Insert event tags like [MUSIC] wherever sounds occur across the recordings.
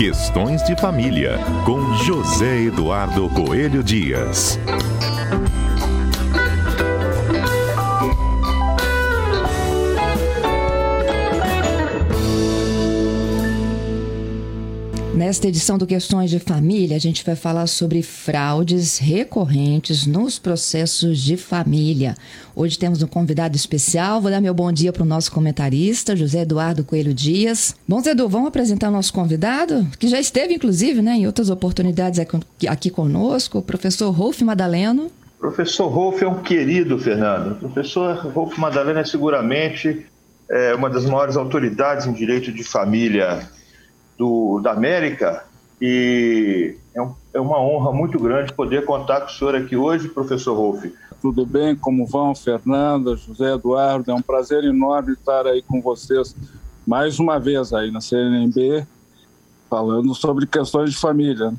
Questões de Família, com José Eduardo Coelho Dias. Nesta edição do Questões de Família, a gente vai falar sobre fraudes recorrentes nos processos de família. Hoje temos um convidado especial. Vou dar meu bom dia para o nosso comentarista, José Eduardo Coelho Dias. Bom, Zé Edu, vamos apresentar o nosso convidado, que já esteve, inclusive, né, em outras oportunidades aqui conosco, o professor Rolf Madaleno. Professor Rolf é um querido, Fernando. Professor Rolf Madaleno é seguramente é, uma das maiores autoridades em direito de família da América e é, um, é, uma honra muito grande poder contar com o senhor aqui hoje, professor Rolf. Tudo bem? Como vão, Fernanda, José Eduardo? É um prazer enorme estar aí com vocês mais uma vez aí na CNB, falando sobre questões de família.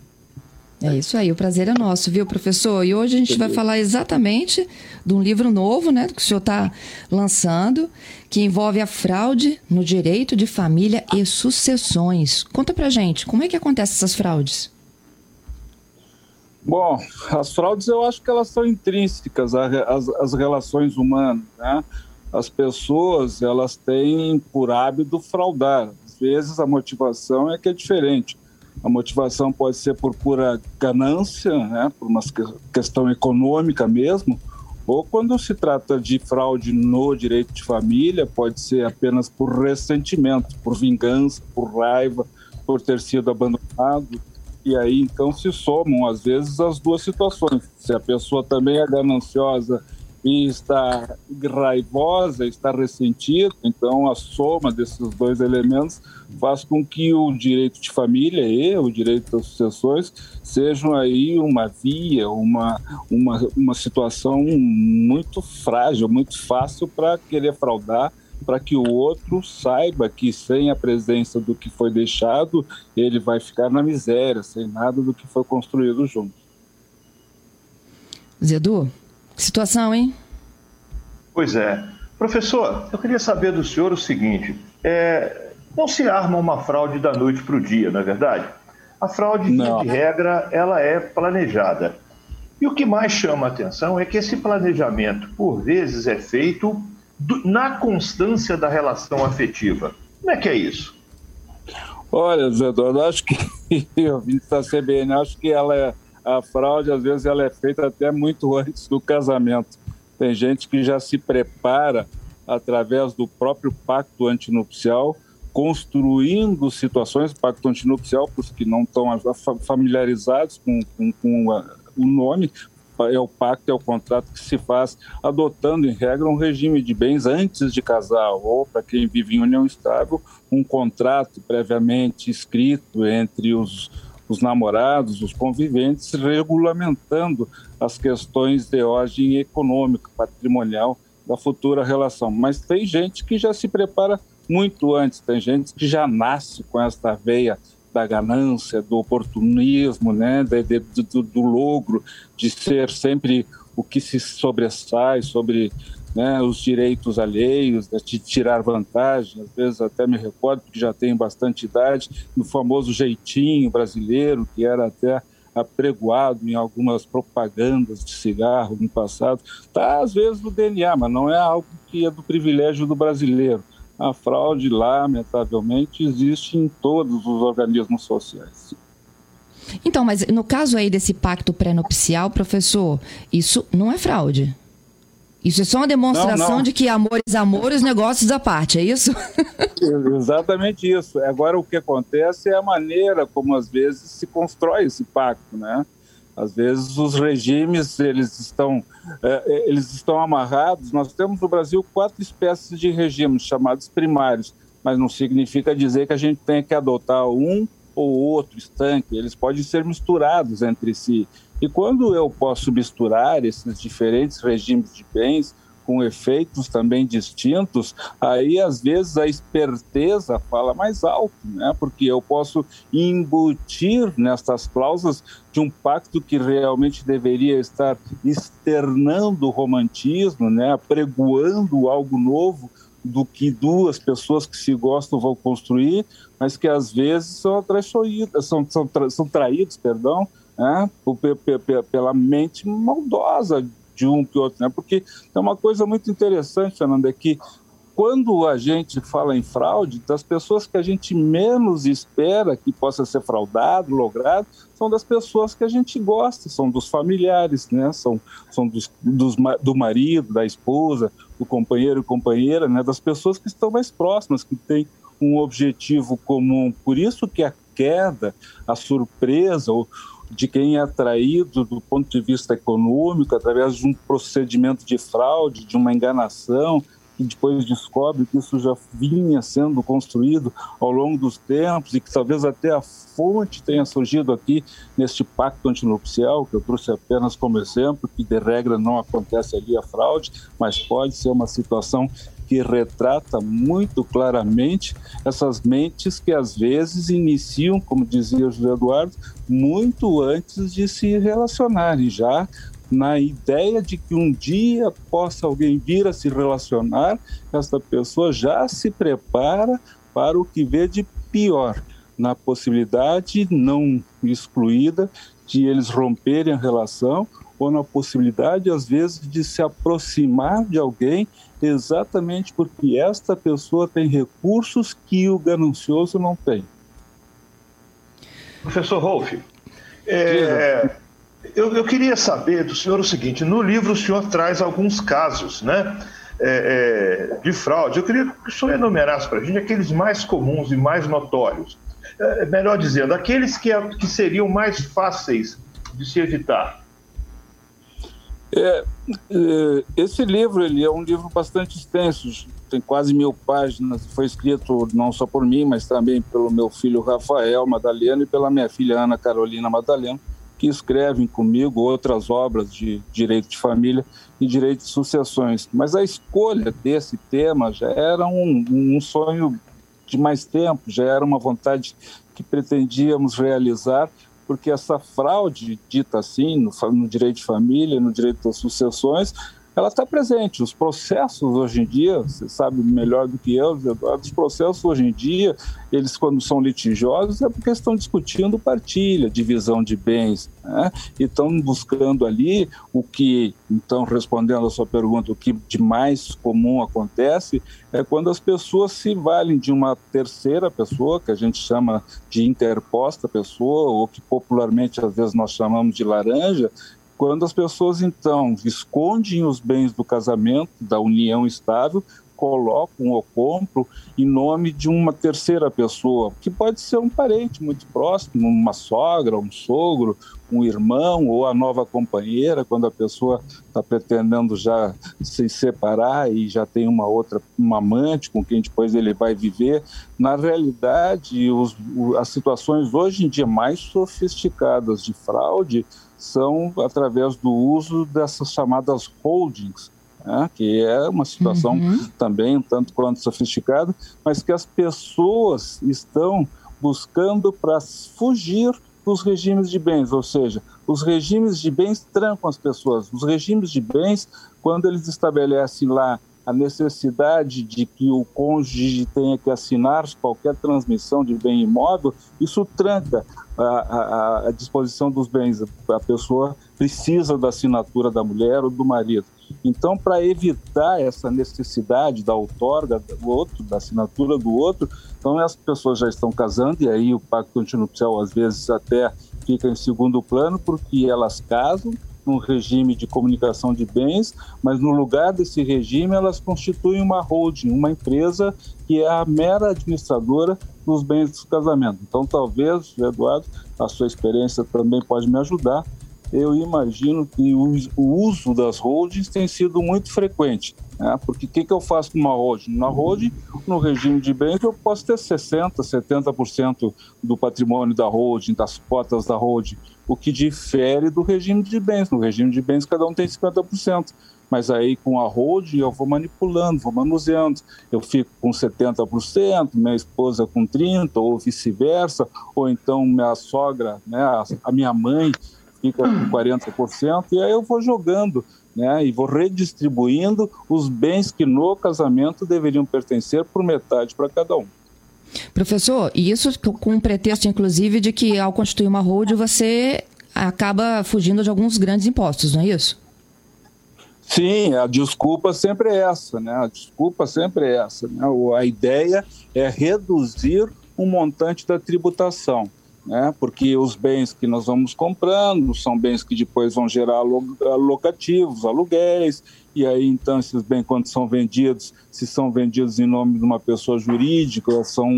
É isso aí, o prazer é nosso, viu, professor? E hoje a gente vai falar exatamente de um livro novo, né, que o senhor está lançando, que envolve a fraude no direito de família e sucessões. Conta pra gente, como é que acontecem essas fraudes? Bom, as fraudes eu acho que elas são intrínsecas às, às relações humanas, né? As pessoas, elas têm por hábito fraudar. Às vezes a motivação é que é diferente a motivação pode ser por pura ganância, né, por uma questão econômica mesmo, ou quando se trata de fraude no direito de família, pode ser apenas por ressentimento, por vingança, por raiva, por ter sido abandonado. E aí então se somam às vezes as duas situações. Se a pessoa também é gananciosa e está raivosa, está ressentida, então a soma desses dois elementos faz com que o direito de família e o direito das sucessões sejam aí uma via, uma, uma, uma situação muito frágil, muito fácil para querer fraudar, para que o outro saiba que sem a presença do que foi deixado, ele vai ficar na miséria, sem nada do que foi construído junto. Zedu, situação, hein? Pois é. Professor, eu queria saber do senhor o seguinte: é, não se arma uma fraude da noite para o dia, não é verdade? A fraude, de regra, ela é planejada. E o que mais chama a atenção é que esse planejamento, por vezes, é feito do, na constância da relação afetiva. Como é que é isso? Olha, Zé Eduardo, acho que [LAUGHS] eu vim da CBN, acho que ela é, a fraude, às vezes, ela é feita até muito [LAUGHS] antes do casamento. Tem gente que já se prepara através do próprio pacto antinupcial, construindo situações, pacto antinupcial, para os que não estão familiarizados com, com, com o nome, é o pacto, é o contrato que se faz adotando, em regra, um regime de bens antes de casar, ou, para quem vive em união estável, um contrato previamente escrito entre os os namorados, os conviventes, regulamentando as questões de ordem econômica, patrimonial da futura relação. Mas tem gente que já se prepara muito antes, tem gente que já nasce com esta veia da ganância, do oportunismo, né, de, de, do, do logro, de ser sempre o que se sobressai sobre né, os direitos alheios, de tirar vantagem, às vezes até me recordo, porque já tenho bastante idade, no famoso jeitinho brasileiro, que era até apregoado em algumas propagandas de cigarro no passado, está às vezes no DNA, mas não é algo que é do privilégio do brasileiro. A fraude, lamentavelmente, existe em todos os organismos sociais. Então, mas no caso aí desse pacto pré-nupcial, professor, isso não é fraude? Isso é só uma demonstração não, não. de que amores, amores, negócios à parte, é isso? [LAUGHS] Exatamente isso. Agora, o que acontece é a maneira como, às vezes, se constrói esse pacto, né? Às vezes, os regimes, eles estão, é, eles estão amarrados. Nós temos no Brasil quatro espécies de regimes, chamados primários, mas não significa dizer que a gente tem que adotar um ou outro estanque. Eles podem ser misturados entre si. E quando eu posso misturar esses diferentes regimes de bens com efeitos também distintos, aí às vezes a esperteza fala mais alto, né? Porque eu posso embutir nestas cláusulas de um pacto que realmente deveria estar externando o romantismo, né? Apregoando algo novo do que duas pessoas que se gostam vão construir, mas que às vezes são traiçoídas, são, são, são traídos, perdão, né, pela mente maldosa de um que outro, né? Porque é uma coisa muito interessante, Fernando, é que quando a gente fala em fraude, das pessoas que a gente menos espera que possa ser fraudado, logrado, são das pessoas que a gente gosta, são dos familiares, né? São, são dos, dos, do marido, da esposa, do companheiro e companheira, né? Das pessoas que estão mais próximas, que têm um objetivo comum. Por isso que a queda, a surpresa, ou de quem é atraído do ponto de vista econômico através de um procedimento de fraude, de uma enganação, e depois descobre que isso já vinha sendo construído ao longo dos tempos e que talvez até a fonte tenha surgido aqui neste pacto antinupcial, que eu trouxe apenas como exemplo, que de regra não acontece ali a fraude, mas pode ser uma situação que retrata muito claramente essas mentes que às vezes iniciam, como dizia José Eduardo, muito antes de se relacionarem, já na ideia de que um dia possa alguém vir a se relacionar, essa pessoa já se prepara para o que vê de pior, na possibilidade não excluída de eles romperem a relação ou na possibilidade, às vezes, de se aproximar de alguém exatamente porque esta pessoa tem recursos que o ganancioso não tem. Professor Rolf, é, eu, eu, queria saber do senhor o seguinte: no livro o senhor traz alguns casos, né? É, é, de fraude. Eu queria que o senhor enumerasse para a gente aqueles mais comuns e mais notórios. É, melhor dizendo, aqueles que, que seriam mais fáceis de se evitar. É, é, esse livro ele é um livro bastante extenso, tem quase mil páginas. Foi escrito não só por mim, mas também pelo meu filho Rafael Madalena e pela minha filha Ana Carolina Madalena que escrevem comigo outras obras de direito de família e direito de sucessões. Mas a escolha desse tema já era um, um sonho de mais tempo, já era uma vontade que pretendíamos realizar, porque essa fraude, dita assim, no, no direito de família, no direito das sucessões, ela está presente. Os processos hoje em dia, você sabe melhor do que eu, Eduardo, os processos hoje em dia, eles quando são litigiosos é porque estão discutindo partilha, divisão de bens, né? e estão buscando ali o que, então respondendo a sua pergunta, o que de mais comum acontece é quando as pessoas se valem de uma terceira pessoa, que a gente chama de interposta pessoa, ou que popularmente às vezes nós chamamos de laranja, quando as pessoas, então, escondem os bens do casamento, da união estável, colocam ou compram em nome de uma terceira pessoa, que pode ser um parente muito próximo, uma sogra, um sogro, um irmão ou a nova companheira, quando a pessoa está pretendendo já se separar e já tem uma outra, uma amante com quem depois ele vai viver. Na realidade, os, as situações hoje em dia mais sofisticadas de fraude são através do uso dessas chamadas holdings, né, que é uma situação uhum. também um tanto quanto sofisticada, mas que as pessoas estão buscando para fugir dos regimes de bens, ou seja, os regimes de bens trancam as pessoas. Os regimes de bens, quando eles estabelecem lá a necessidade de que o cônjuge tenha que assinar qualquer transmissão de bem imóvel, isso tranca a, a, a, disposição dos bens. A pessoa precisa da assinatura da mulher ou do marido. Então, para evitar essa necessidade da outorga do outro, da assinatura do outro, então as pessoas já estão casando e aí o pacto antinupcial às vezes até fica em segundo plano porque elas casam num regime de comunicação de bens, mas no lugar desse regime elas constituem uma holding, uma empresa que é a mera administradora dos bens do casamento. Então, talvez, Eduardo, a sua experiência também pode me ajudar. Eu imagino que o, uso das holdings tem sido muito frequente. Né? Porque o que, que eu faço com uma holding? Na holding, no regime de bens, eu posso ter 60%, 70% do patrimônio da holding, das cotas da holding o que difere do regime de bens. No regime de bens, cada um tem 50%. Mas aí com a holding eu vou manipulando, vou manuseando. Eu fico com 70%, minha esposa com 30%, ou vice-versa, ou então minha sogra, né, a minha mãe fica com 40%, e aí eu vou jogando né, e vou redistribuindo os bens que no casamento deveriam pertencer por metade para cada um. Professor, e isso com o pretexto, inclusive, de que ao constituir uma hold você acaba fugindo de alguns grandes impostos, não é isso? Sim, a desculpa sempre é essa, né? A desculpa sempre é essa. Né? A ideia é reduzir o montante da tributação né? porque os bens que nós vamos comprando são bens que depois vão gerar locativos, aluguéis, e aí então esses bens quando são vendidos, se são vendidos em nome de uma pessoa jurídica, são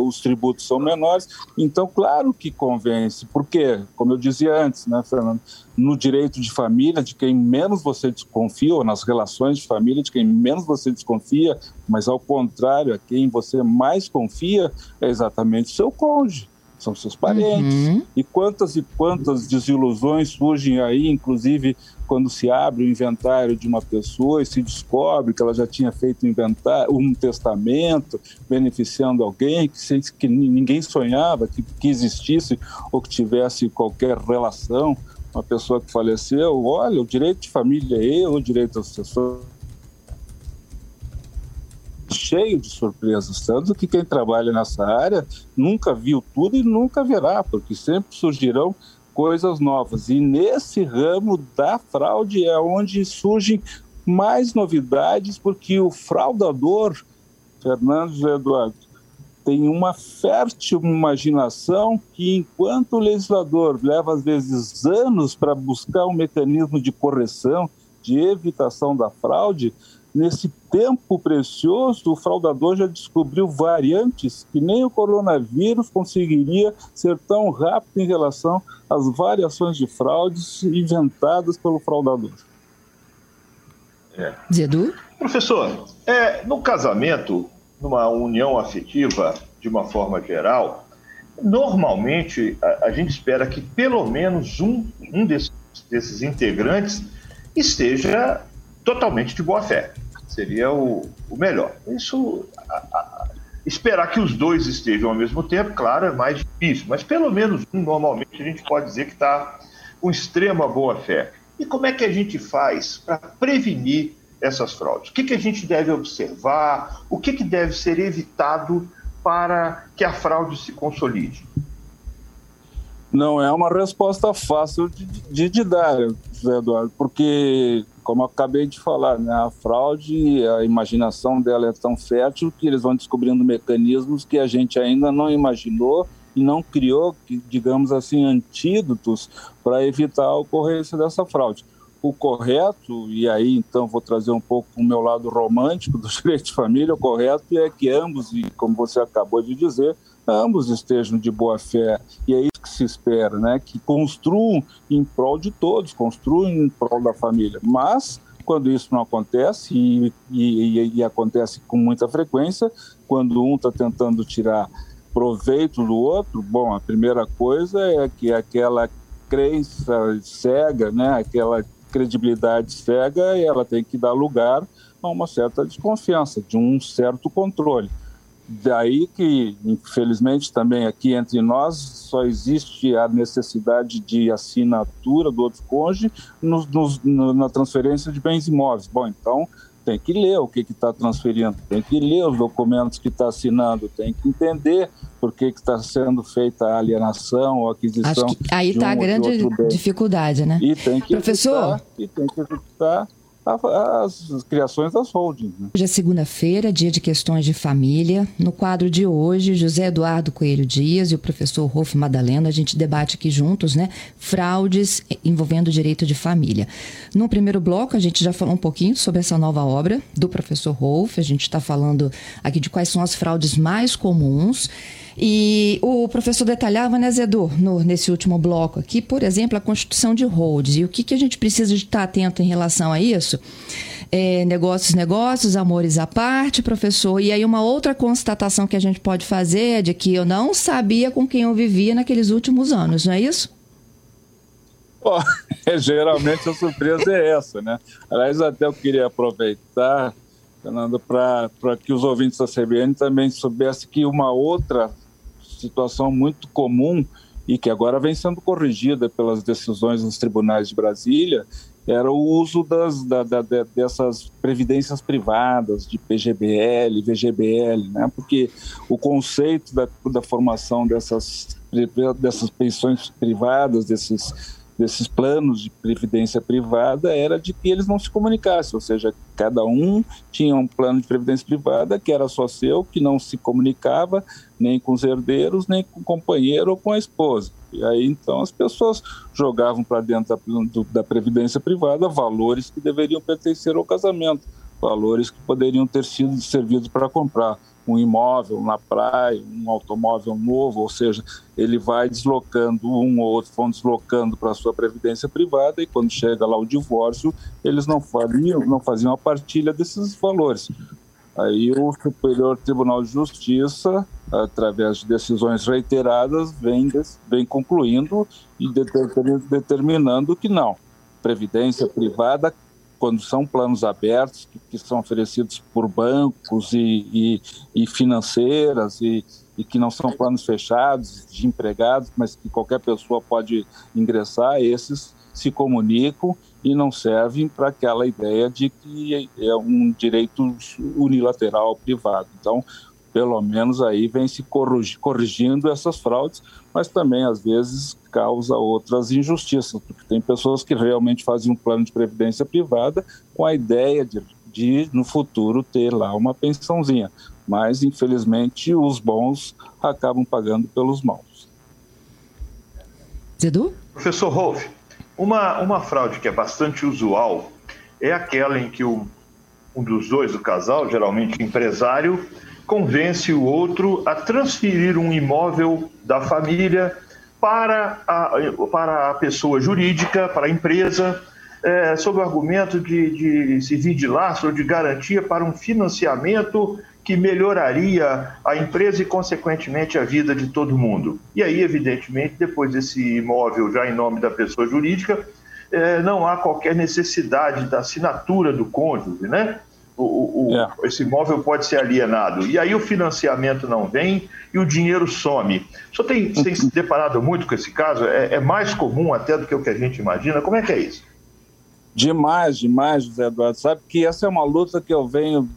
os tributos são menores, então claro que convence, porque como eu dizia antes, né, Fernando, no direito de família, de quem menos você desconfia, ou nas relações de família, de quem menos você desconfia, mas ao contrário, a quem você mais confia é exatamente o seu cônjuge são seus parentes. Uhum. E quantas e quantas desilusões surgem aí, inclusive quando se abre o inventário de uma pessoa e se descobre que ela já tinha feito um, inventário, um testamento beneficiando alguém que, que ninguém sonhava que, que existisse ou que tivesse qualquer relação, uma pessoa que faleceu. Olha, o direito de família é eu, o direito das pessoas cheio de surpresas, tanto que quem trabalha nessa área nunca viu tudo e nunca verá, porque sempre surgirão coisas novas. E nesse ramo da fraude é onde surgem mais novidades, porque o fraudador, Fernando Eduardo, tem uma fértil imaginação que, enquanto o legislador leva às vezes anos para buscar um mecanismo de correção, de evitação da fraude, Nesse tempo precioso, o fraudador já descobriu variantes que nem o coronavírus conseguiria ser tão rápido em relação às variações de fraudes inventadas pelo fraudador. É. Zedu? Professor, é, no casamento, numa união afetiva, de uma forma geral, normalmente a, a gente espera que pelo menos um, um desses, desses integrantes esteja totalmente de boa fé. Seria o, o melhor. Isso, a, a, esperar que os dois estejam ao mesmo tempo, claro, é mais difícil, mas pelo menos normalmente, a gente pode dizer que está com extrema boa fé. E como é que a gente faz para prevenir essas fraudes? O que, que a gente deve observar? O que, que deve ser evitado para que a fraude se consolide? Não é uma resposta fácil de, de, de dar, José Eduardo, porque como eu acabei de falar, né, a fraude, a imaginação dela é tão fértil que eles vão descobrindo mecanismos que a gente ainda não imaginou e não criou, digamos assim, antídotos para evitar a ocorrência dessa fraude. O correto, e aí então vou trazer um pouco o meu lado romântico do [LAUGHS] direito de família, o correto é que ambos, e como você acabou de dizer, ambos estejam de boa fé. E é isso se espera, né? Que construam em prol de todos, construam em prol da família. Mas quando isso não acontece, e, e, e acontece com muita frequência, quando um está tentando tirar proveito do outro, bom, a primeira coisa é que aquela crença cega, né, aquela credibilidade cega, ela tem que dar lugar a uma certa desconfiança, de um certo controle. Daí que, infelizmente, também aqui entre nós só existe a necessidade de assinatura do outro cônjuge no, no, na transferência de bens imóveis. Bom, então tem que ler o que está transferindo, tem que ler os documentos que está assinando, tem que entender por que está sendo feita a alienação ou aquisição. Acho que aí está um a grande dificuldade, né? E tem que Professor, e tem que evitar as criações das holdings. Né? Hoje é segunda-feira, dia de questões de família. No quadro de hoje, José Eduardo Coelho Dias e o professor Rolf Madalena, a gente debate aqui juntos, né? Fraudes envolvendo direito de família. No primeiro bloco, a gente já falou um pouquinho sobre essa nova obra do professor Rolf. A gente está falando aqui de quais são as fraudes mais comuns. E o professor detalhava, né, Zedu, no, nesse último bloco aqui, por exemplo, a constituição de holds. E o que, que a gente precisa de estar atento em relação a isso? É, negócios, negócios, amores à parte, professor. E aí uma outra constatação que a gente pode fazer é de que eu não sabia com quem eu vivia naqueles últimos anos, não é isso? Oh, [LAUGHS] geralmente a surpresa é essa, né? Aliás, até eu queria aproveitar Fernando, para que os ouvintes da CBN também soubessem que uma outra situação muito comum e que agora vem sendo corrigida pelas decisões dos tribunais de Brasília era o uso das, da, da, dessas previdências privadas, de PGBL, VGBL, né? porque o conceito da, da formação dessas, dessas pensões privadas, desses desses planos de previdência privada era de que eles não se comunicassem, ou seja, cada um tinha um plano de previdência privada que era só seu, que não se comunicava nem com os herdeiros, nem com o companheiro ou com a esposa. E aí então as pessoas jogavam para dentro da, da previdência privada valores que deveriam pertencer ao casamento, valores que poderiam ter sido servidos para comprar um imóvel na praia, um automóvel novo, ou seja, ele vai deslocando um ou outro, vão deslocando para a sua previdência privada e quando chega lá o divórcio, eles não faziam, não faziam a partilha desses valores. Aí o Superior Tribunal de Justiça, através de decisões reiteradas, vem, vem concluindo e determinando que não. Previdência privada quando são planos abertos, que, que são oferecidos por bancos e, e, e financeiras, e, e, que não são planos fechados de empregados, mas que qualquer pessoa pode ingressar, esses se comunicam e não servem para aquela ideia de que é um direito unilateral privado. Então, pelo menos aí vem se corrigindo essas fraudes, mas também às vezes causa outras injustiças, porque tem pessoas que realmente fazem um plano de previdência privada com a ideia de, de no futuro ter lá uma pensãozinha, mas infelizmente os bons acabam pagando pelos maus. Zedu? Professor Rolf, uma, uma fraude que é bastante usual é aquela em que o, um dos dois do casal, geralmente empresário, convence o outro a transferir um imóvel da família para a, para a pessoa jurídica, para a empresa, é, sob o argumento de, de servir de laço ou de garantia para um financiamento que melhoraria a empresa e, consequentemente, a vida de todo mundo. E aí, evidentemente, depois desse imóvel já em nome da pessoa jurídica, é, não há qualquer necessidade da assinatura do cônjuge, né? O, o, é. esse imóvel pode ser alienado. E aí o financiamento não vem e o dinheiro some. Senhor tem, tem se deparado muito com esse caso? É, é, mais comum até do que o que a gente imagina? Como é que é isso? Demais, demais, José Eduardo. Sabe que essa é uma luta que eu venho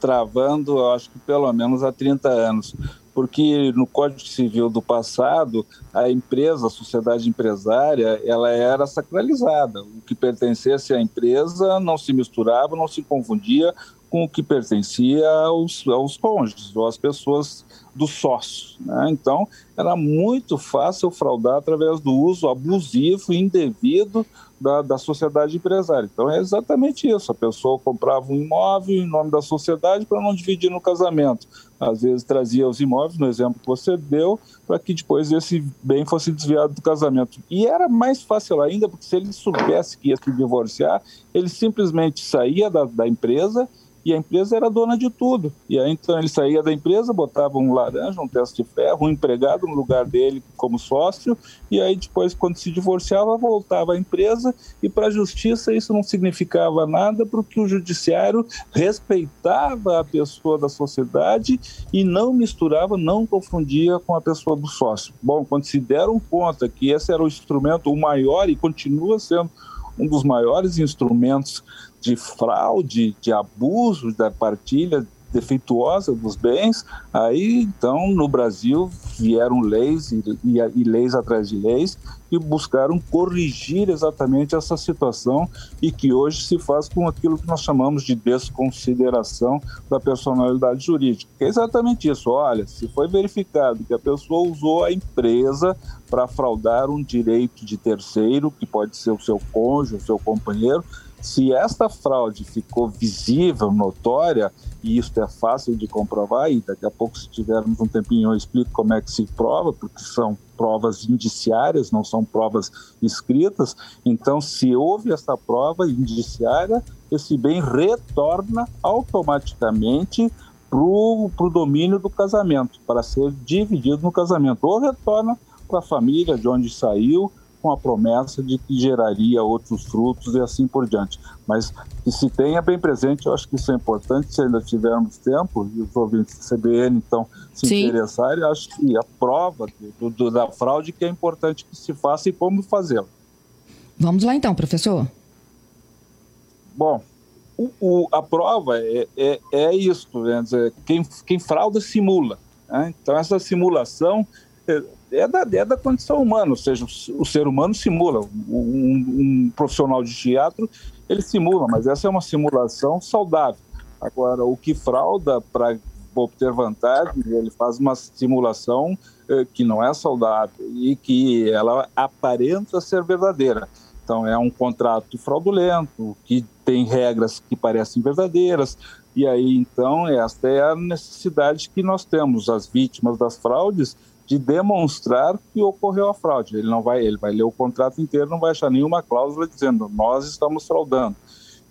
travando, acho que pelo menos há 30 anos porque no Código Civil do passado, a empresa, a sociedade empresária, ela era sacralizada. O que pertencesse à empresa não se misturava, não se confundia com o que pertencia aos, aos cônjuges ou às pessoas dos sócios. Né? Então, era muito fácil fraudar através do uso abusivo e indevido da, da sociedade empresária. Então, é exatamente isso. A pessoa comprava um imóvel em nome da sociedade para não dividir no casamento. Às vezes trazia os imóveis, no exemplo que você deu, para que depois esse bem fosse desviado do casamento. E era mais fácil ainda, porque se ele soubesse que ia se divorciar, ele simplesmente saía da, da empresa e a empresa era dona de tudo. E aí então ele saía da empresa, botava um laranja, um teste de ferro, um empregado no lugar dele como sócio, e aí depois, quando se divorciava, voltava à empresa, e para a justiça isso não significava nada, porque o judiciário respeitava a pessoa da sociedade e não misturava, não confundia com a pessoa do sócio. Bom, quando se deram conta que esse era o instrumento, o maior, e continua sendo um dos maiores instrumentos de fraude, de abuso da partilha defeituosa dos bens, aí então no Brasil vieram leis e, e, e, leis atrás de leis que buscaram corrigir exatamente essa situação e que hoje se faz com aquilo que nós chamamos de desconsideração da personalidade jurídica. É exatamente isso. Olha, se foi verificado que a pessoa usou a empresa para fraudar um direito de terceiro, que pode ser o seu cônjuge, o seu companheiro, se esta fraude ficou visível, notória, e isso é fácil de comprovar, e daqui a pouco, se tivermos um tempinho, eu explico como é que se prova, porque são provas indiciárias, não são provas escritas. Então, se houve essa prova indiciária, esse bem retorna automaticamente para o domínio do casamento, para ser dividido no casamento, ou retorna para a família de onde saiu, com a promessa de que geraria outros frutos e assim por diante. Mas que se tenha bem presente, eu acho que isso é importante, se ainda tivermos tempo, e os ouvintes do CBN, então, se Sim. interessarem, acho que a prova do, do, da fraude que é importante que se faça e como fazê-la. Vamos lá então, professor. bom, o, o, a prova é, é, é isso, né? quem, quem frauda simula. Né? Então, essa simulação é, da, é da condição humana, ou seja, o ser humano simula. Um, um, profissional de teatro, ele simula, mas essa é uma simulação saudável. Agora, o que frauda para obter vantagem, ele faz uma simulação eh, que não é saudável e que ela aparenta ser verdadeira. Então, é um contrato fraudulento, que tem regras que parecem verdadeiras, e aí, então, esta é a necessidade que nós temos, as vítimas das fraudes, de demonstrar que ocorreu a fraude. Ele não vai, ele vai ler o contrato inteiro, não vai achar nenhuma cláusula dizendo nós estamos fraudando.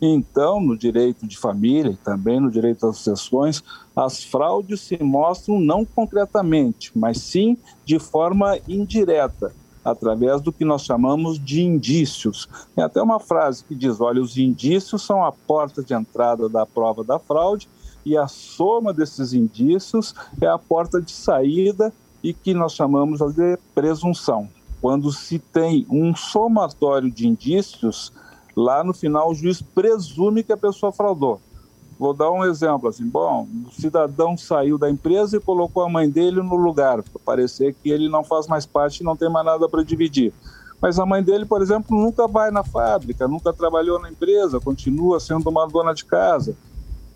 Então, no direito de família e também no direito às sucessões, as fraudes se mostram não concretamente, mas sim de forma indireta através do que nós chamamos de indícios. Tem até uma frase que diz: olha, os indícios são a porta de entrada da prova da fraude e a soma desses indícios é a porta de saída e que nós chamamos de presunção. Quando se tem um somatório de indícios, lá no final o juiz presume que a pessoa fraudou. Vou dar um exemplo assim, bom, o cidadão saiu da empresa e colocou a mãe dele no lugar, para parecer que ele não faz mais parte e não tem mais nada para dividir. Mas a mãe dele, por exemplo, nunca vai na fábrica, nunca trabalhou na empresa, continua sendo uma dona de casa.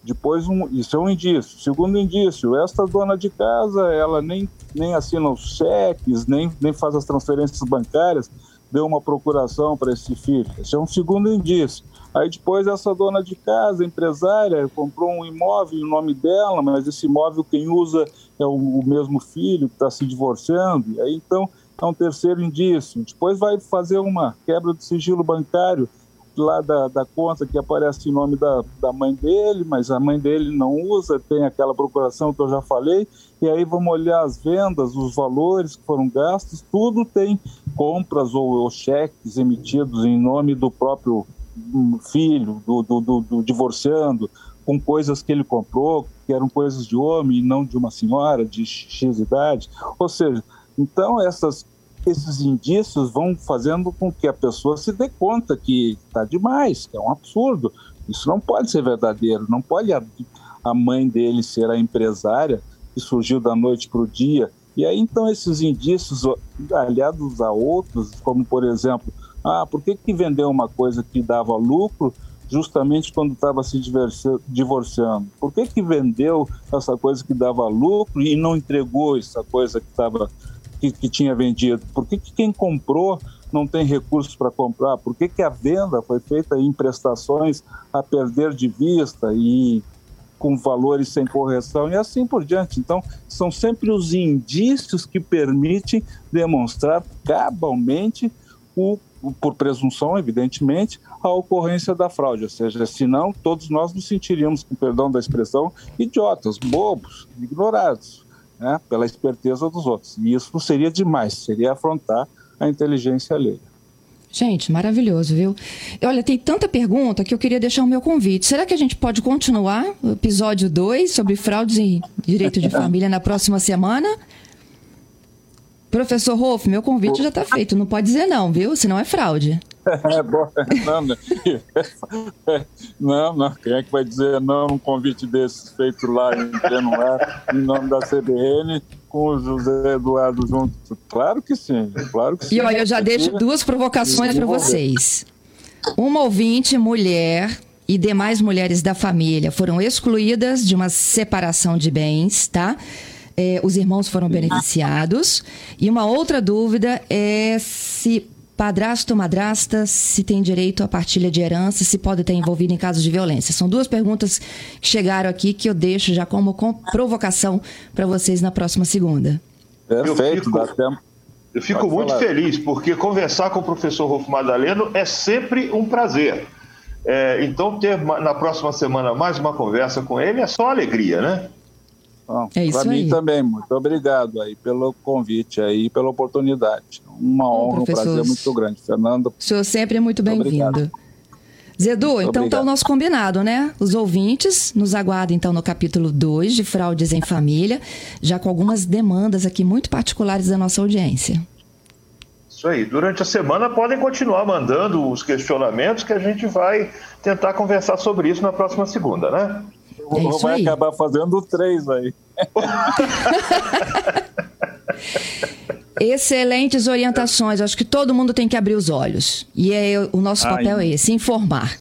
Depois, um, isso é um indício. Segundo indício, esta dona de casa, ela nem, nem assina os cheques, nem, nem faz as transferências bancárias, deu uma procuração para esse filho. Esse é um segundo indício. Aí depois essa dona de casa, empresária, comprou um imóvel em nome dela, mas esse imóvel quem usa é o, o mesmo filho que está se divorciando. Aí então é um terceiro indício. Depois vai fazer uma quebra de sigilo bancário lá da, da conta que aparece em nome da, da mãe dele, mas a mãe dele não usa, tem aquela procuração que eu já falei, e aí vamos olhar as vendas, os valores que foram gastos, tudo tem compras ou, ou cheques emitidos em nome do próprio filho, do, do, do, do divorciando, com coisas que ele comprou, que eram coisas de homem e não de uma senhora de X idade. Ou seja, então essas, esses indícios vão fazendo com que a pessoa se dê conta que está demais, que é um absurdo. Isso não pode ser verdadeiro, não pode a, a mãe dele ser a empresária que surgiu da noite para o dia. E aí então esses indícios, aliados a outros, como por exemplo ah, por que, que vendeu uma coisa que dava lucro justamente quando estava se divorciando? Por que, que vendeu essa coisa que dava lucro e não entregou essa coisa que, tava, que, que tinha vendido? Por que, que quem comprou não tem recursos para comprar? Por que, que a venda foi feita em prestações a perder de vista e com valores sem correção e assim por diante. Então, são sempre os indícios que permitem demonstrar cabalmente o por presunção, evidentemente, a ocorrência da fraude. Ou seja, senão todos nós nos sentiríamos, com perdão da expressão, idiotas, bobos, ignorados, né, pela esperteza dos outros. E isso seria demais, seria afrontar a inteligência alheia. Gente, maravilhoso, viu? Olha, tem tanta pergunta que eu queria deixar o meu convite. Será que a gente pode continuar o episódio 2 sobre fraudes em direito de [LAUGHS] família na próxima semana? Professor Rolf, meu convite já está feito. Não pode dizer não, viu? Senão é fraude. [LAUGHS] É bom. [LAUGHS] Não, não, Quem é que vai dizer não num convite desses feito lá em pleno ar, em nome da CBN, com o José Eduardo junto? Claro que sim, claro que sim. E olha, eu já deixo duas provocações para vocês. Uma ouvinte, mulher, e demais mulheres da família foram excluídas de uma separação de bens, tá? é, os irmãos foram beneficiados. E uma outra dúvida é se padrasto ou madrasta, se tem direito à partilha de herança, se pode ter envolvido em casos de violência. São duas perguntas que chegaram aqui que eu deixo já como provocação para vocês na próxima segunda. Perfeito, dá tempo. Eu fico Pode muito falar. feliz, porque conversar com o professor Rolfo Madaleno é sempre um prazer. É, então, ter na próxima semana mais uma conversa com ele é só alegria, né? Bom, é isso Para mim também, muito obrigado aí pelo convite aí, pela oportunidade. Uma Bom, honra, um prazer muito grande. Fernando. O senhor sempre é muito bem-vindo. Zedu, muito então está o nosso combinado, né? Os ouvintes nos aguardam então no capítulo 2 de Fraudes em Família, já com algumas demandas aqui muito particulares da nossa audiência. Isso aí. Durante a semana podem continuar mandando os questionamentos que a gente vai tentar conversar sobre isso na próxima segunda, né? É vai aí. acabar fazendo três aí. Excelentes orientações. Acho que todo mundo tem que abrir os olhos. E é, o nosso papel Ai. é esse, informar.